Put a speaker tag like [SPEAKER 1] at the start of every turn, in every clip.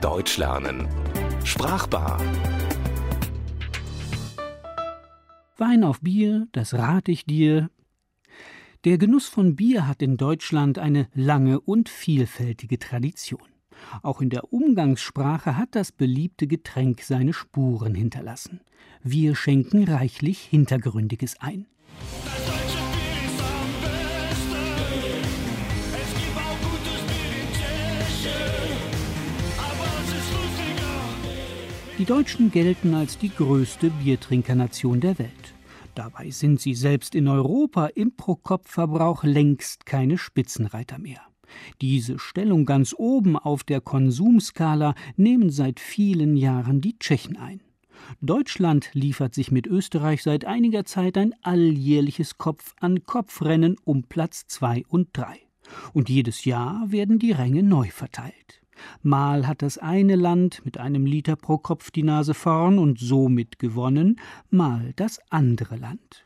[SPEAKER 1] Deutsch lernen. Sprachbar.
[SPEAKER 2] Wein auf Bier, das rat ich dir. Der Genuss von Bier hat in Deutschland eine lange und vielfältige Tradition. Auch in der Umgangssprache hat das beliebte Getränk seine Spuren hinterlassen. Wir schenken reichlich Hintergründiges ein. Die Deutschen gelten als die größte Biertrinkernation der Welt. Dabei sind sie selbst in Europa im Pro-Kopf-Verbrauch längst keine Spitzenreiter mehr. Diese Stellung ganz oben auf der Konsumskala nehmen seit vielen Jahren die Tschechen ein. Deutschland liefert sich mit Österreich seit einiger Zeit ein alljährliches Kopf-an-Kopf-Rennen um Platz zwei und drei. Und jedes Jahr werden die Ränge neu verteilt. Mal hat das eine Land mit einem Liter pro Kopf die Nase vorn und somit gewonnen, mal das andere Land.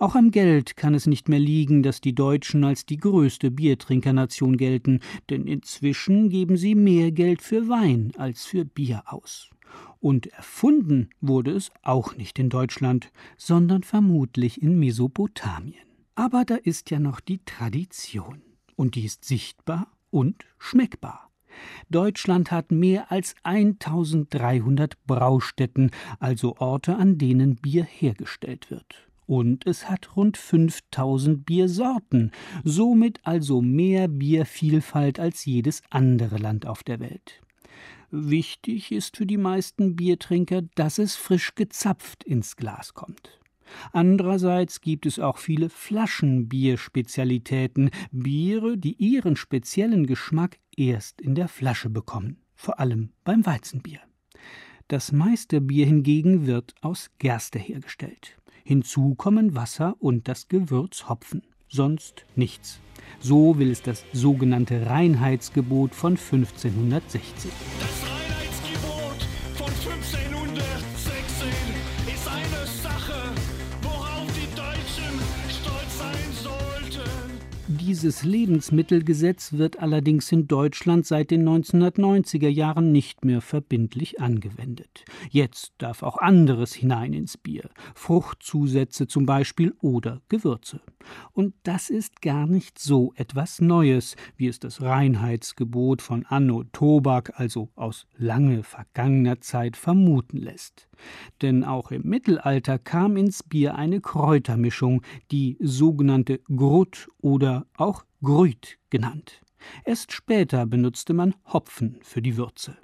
[SPEAKER 2] Auch am Geld kann es nicht mehr liegen, dass die Deutschen als die größte Biertrinkernation gelten, denn inzwischen geben sie mehr Geld für Wein als für Bier aus. Und erfunden wurde es auch nicht in Deutschland, sondern vermutlich in Mesopotamien. Aber da ist ja noch die Tradition, und die ist sichtbar und schmeckbar. Deutschland hat mehr als 1300 Braustätten, also Orte, an denen Bier hergestellt wird. Und es hat rund 5000 Biersorten, somit also mehr Biervielfalt als jedes andere Land auf der Welt. Wichtig ist für die meisten Biertrinker, dass es frisch gezapft ins Glas kommt. Andererseits gibt es auch viele Flaschenbierspezialitäten, Biere, die ihren speziellen Geschmack erst in der Flasche bekommen, vor allem beim Weizenbier. Das meiste Bier hingegen wird aus Gerste hergestellt. Hinzu kommen Wasser und das Gewürz Hopfen, sonst nichts. So will es das sogenannte Reinheitsgebot von 1516.
[SPEAKER 3] Das Reinheitsgebot von 1516
[SPEAKER 2] Dieses Lebensmittelgesetz wird allerdings in Deutschland seit den 1990er Jahren nicht mehr verbindlich angewendet. Jetzt darf auch anderes hinein ins Bier, Fruchtzusätze zum Beispiel oder Gewürze. Und das ist gar nicht so etwas Neues, wie es das Reinheitsgebot von Anno Tobak, also aus lange vergangener Zeit, vermuten lässt. Denn auch im Mittelalter kam ins Bier eine Kräutermischung, die sogenannte Grut oder auch Grüt genannt. Erst später benutzte man Hopfen für die Würze.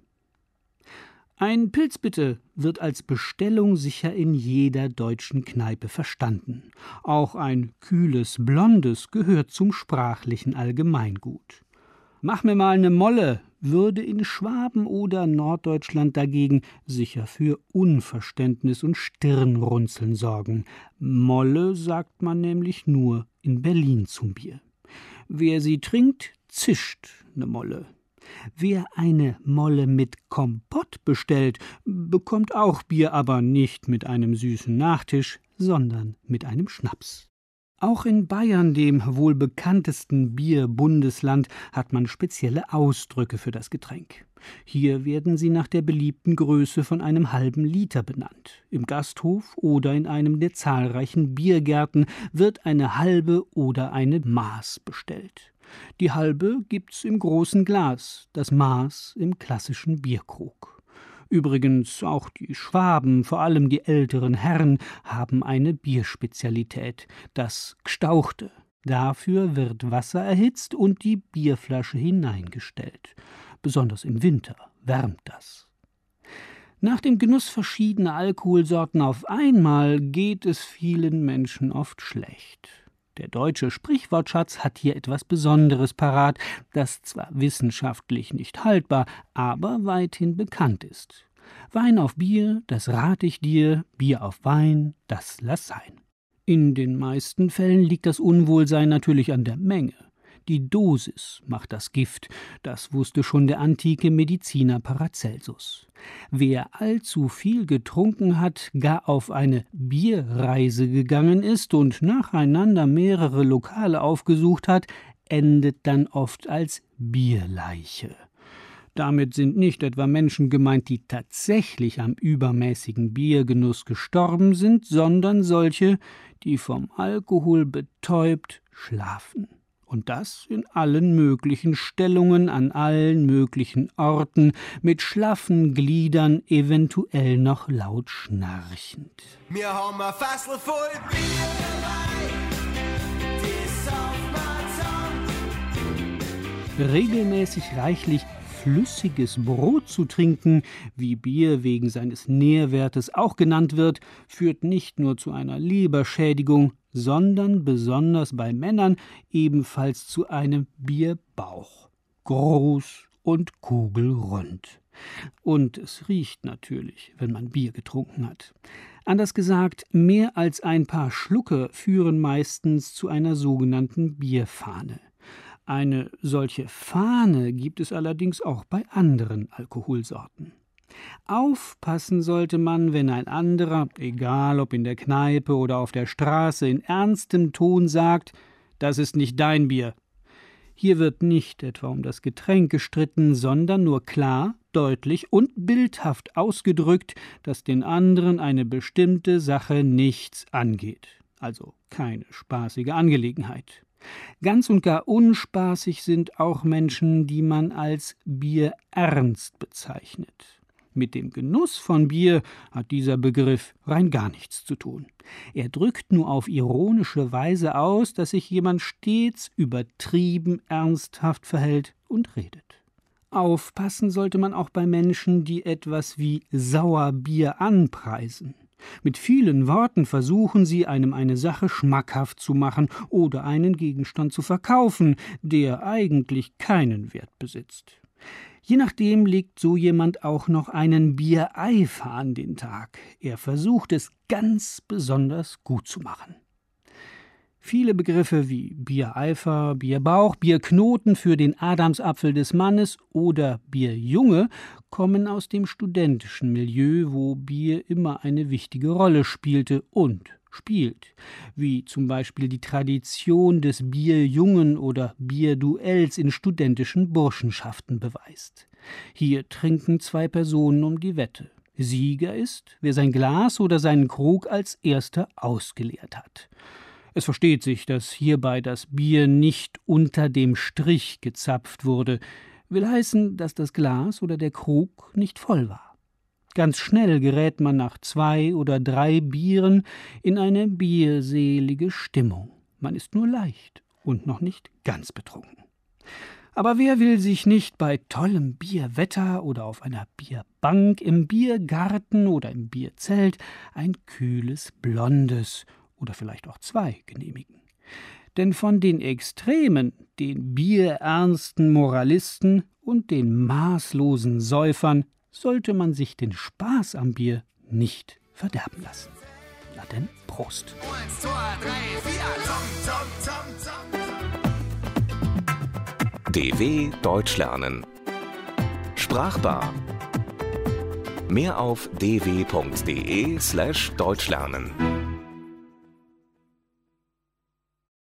[SPEAKER 2] Ein Pilz bitte wird als Bestellung sicher in jeder deutschen Kneipe verstanden. Auch ein kühles Blondes gehört zum sprachlichen Allgemeingut. Mach mir mal ne Molle würde in Schwaben oder Norddeutschland dagegen sicher für Unverständnis und Stirnrunzeln sorgen. Molle sagt man nämlich nur in Berlin zum Bier. Wer sie trinkt, zischt ne Molle. Wer eine Molle mit Kompott bestellt, bekommt auch Bier, aber nicht mit einem süßen Nachtisch, sondern mit einem Schnaps. Auch in Bayern, dem wohl bekanntesten Bierbundesland, hat man spezielle Ausdrücke für das Getränk. Hier werden sie nach der beliebten Größe von einem halben Liter benannt. Im Gasthof oder in einem der zahlreichen Biergärten wird eine halbe oder eine Maß bestellt. Die halbe gibt's im großen Glas, das Maß im klassischen Bierkrug. Übrigens auch die Schwaben, vor allem die älteren Herren, haben eine Bierspezialität, das Gstauchte. Dafür wird Wasser erhitzt und die Bierflasche hineingestellt. Besonders im Winter wärmt das. Nach dem Genuss verschiedener Alkoholsorten auf einmal geht es vielen Menschen oft schlecht. Der deutsche Sprichwortschatz hat hier etwas Besonderes parat, das zwar wissenschaftlich nicht haltbar, aber weithin bekannt ist. Wein auf Bier, das rat ich dir, Bier auf Wein, das lass sein. In den meisten Fällen liegt das Unwohlsein natürlich an der Menge. Die Dosis macht das Gift, das wusste schon der antike Mediziner Paracelsus. Wer allzu viel getrunken hat, gar auf eine Bierreise gegangen ist und nacheinander mehrere Lokale aufgesucht hat, endet dann oft als Bierleiche. Damit sind nicht etwa Menschen gemeint, die tatsächlich am übermäßigen Biergenuss gestorben sind, sondern solche, die vom Alkohol betäubt schlafen. Und das in allen möglichen Stellungen, an allen möglichen Orten, mit schlaffen Gliedern, eventuell noch laut schnarchend. Wir haben ein Fassel voll Bier dabei, Regelmäßig reichlich flüssiges Brot zu trinken, wie Bier wegen seines Nährwertes auch genannt wird, führt nicht nur zu einer Leberschädigung, sondern besonders bei Männern ebenfalls zu einem Bierbauch. Groß und kugelrund. Und es riecht natürlich, wenn man Bier getrunken hat. Anders gesagt, mehr als ein paar Schlucke führen meistens zu einer sogenannten Bierfahne. Eine solche Fahne gibt es allerdings auch bei anderen Alkoholsorten. Aufpassen sollte man, wenn ein anderer, egal ob in der Kneipe oder auf der Straße, in ernstem Ton sagt, das ist nicht dein Bier. Hier wird nicht etwa um das Getränk gestritten, sondern nur klar, deutlich und bildhaft ausgedrückt, dass den anderen eine bestimmte Sache nichts angeht, also keine spaßige Angelegenheit. Ganz und gar unspaßig sind auch Menschen, die man als Bierernst bezeichnet. Mit dem Genuss von Bier hat dieser Begriff rein gar nichts zu tun. Er drückt nur auf ironische Weise aus, dass sich jemand stets übertrieben ernsthaft verhält und redet. Aufpassen sollte man auch bei Menschen, die etwas wie Sauerbier anpreisen. Mit vielen Worten versuchen sie, einem eine Sache schmackhaft zu machen oder einen Gegenstand zu verkaufen, der eigentlich keinen Wert besitzt. Je nachdem legt so jemand auch noch einen Biereifer an den Tag. Er versucht es ganz besonders gut zu machen. Viele Begriffe wie Biereifer, Bierbauch, Bierknoten für den Adamsapfel des Mannes oder Bierjunge kommen aus dem studentischen Milieu, wo Bier immer eine wichtige Rolle spielte und spielt, wie zum Beispiel die Tradition des Bierjungen oder Bierduells in studentischen Burschenschaften beweist. Hier trinken zwei Personen um die Wette. Sieger ist, wer sein Glas oder seinen Krug als erster ausgeleert hat. Es versteht sich, dass hierbei das Bier nicht unter dem Strich gezapft wurde, will heißen, dass das Glas oder der Krug nicht voll war. Ganz schnell gerät man nach zwei oder drei Bieren in eine bierselige Stimmung. Man ist nur leicht und noch nicht ganz betrunken. Aber wer will sich nicht bei tollem Bierwetter oder auf einer Bierbank, im Biergarten oder im Bierzelt ein kühles Blondes oder vielleicht auch zwei genehmigen. Denn von den Extremen, den bierernsten Moralisten und den maßlosen Säufern sollte man sich den Spaß am Bier nicht verderben lassen. Na denn, Prost. Eins, zwei, drei, vier, zum, zum,
[SPEAKER 1] zum, DW Deutsch lernen. Sprachbar. Mehr auf dw.de slash Deutschlernen.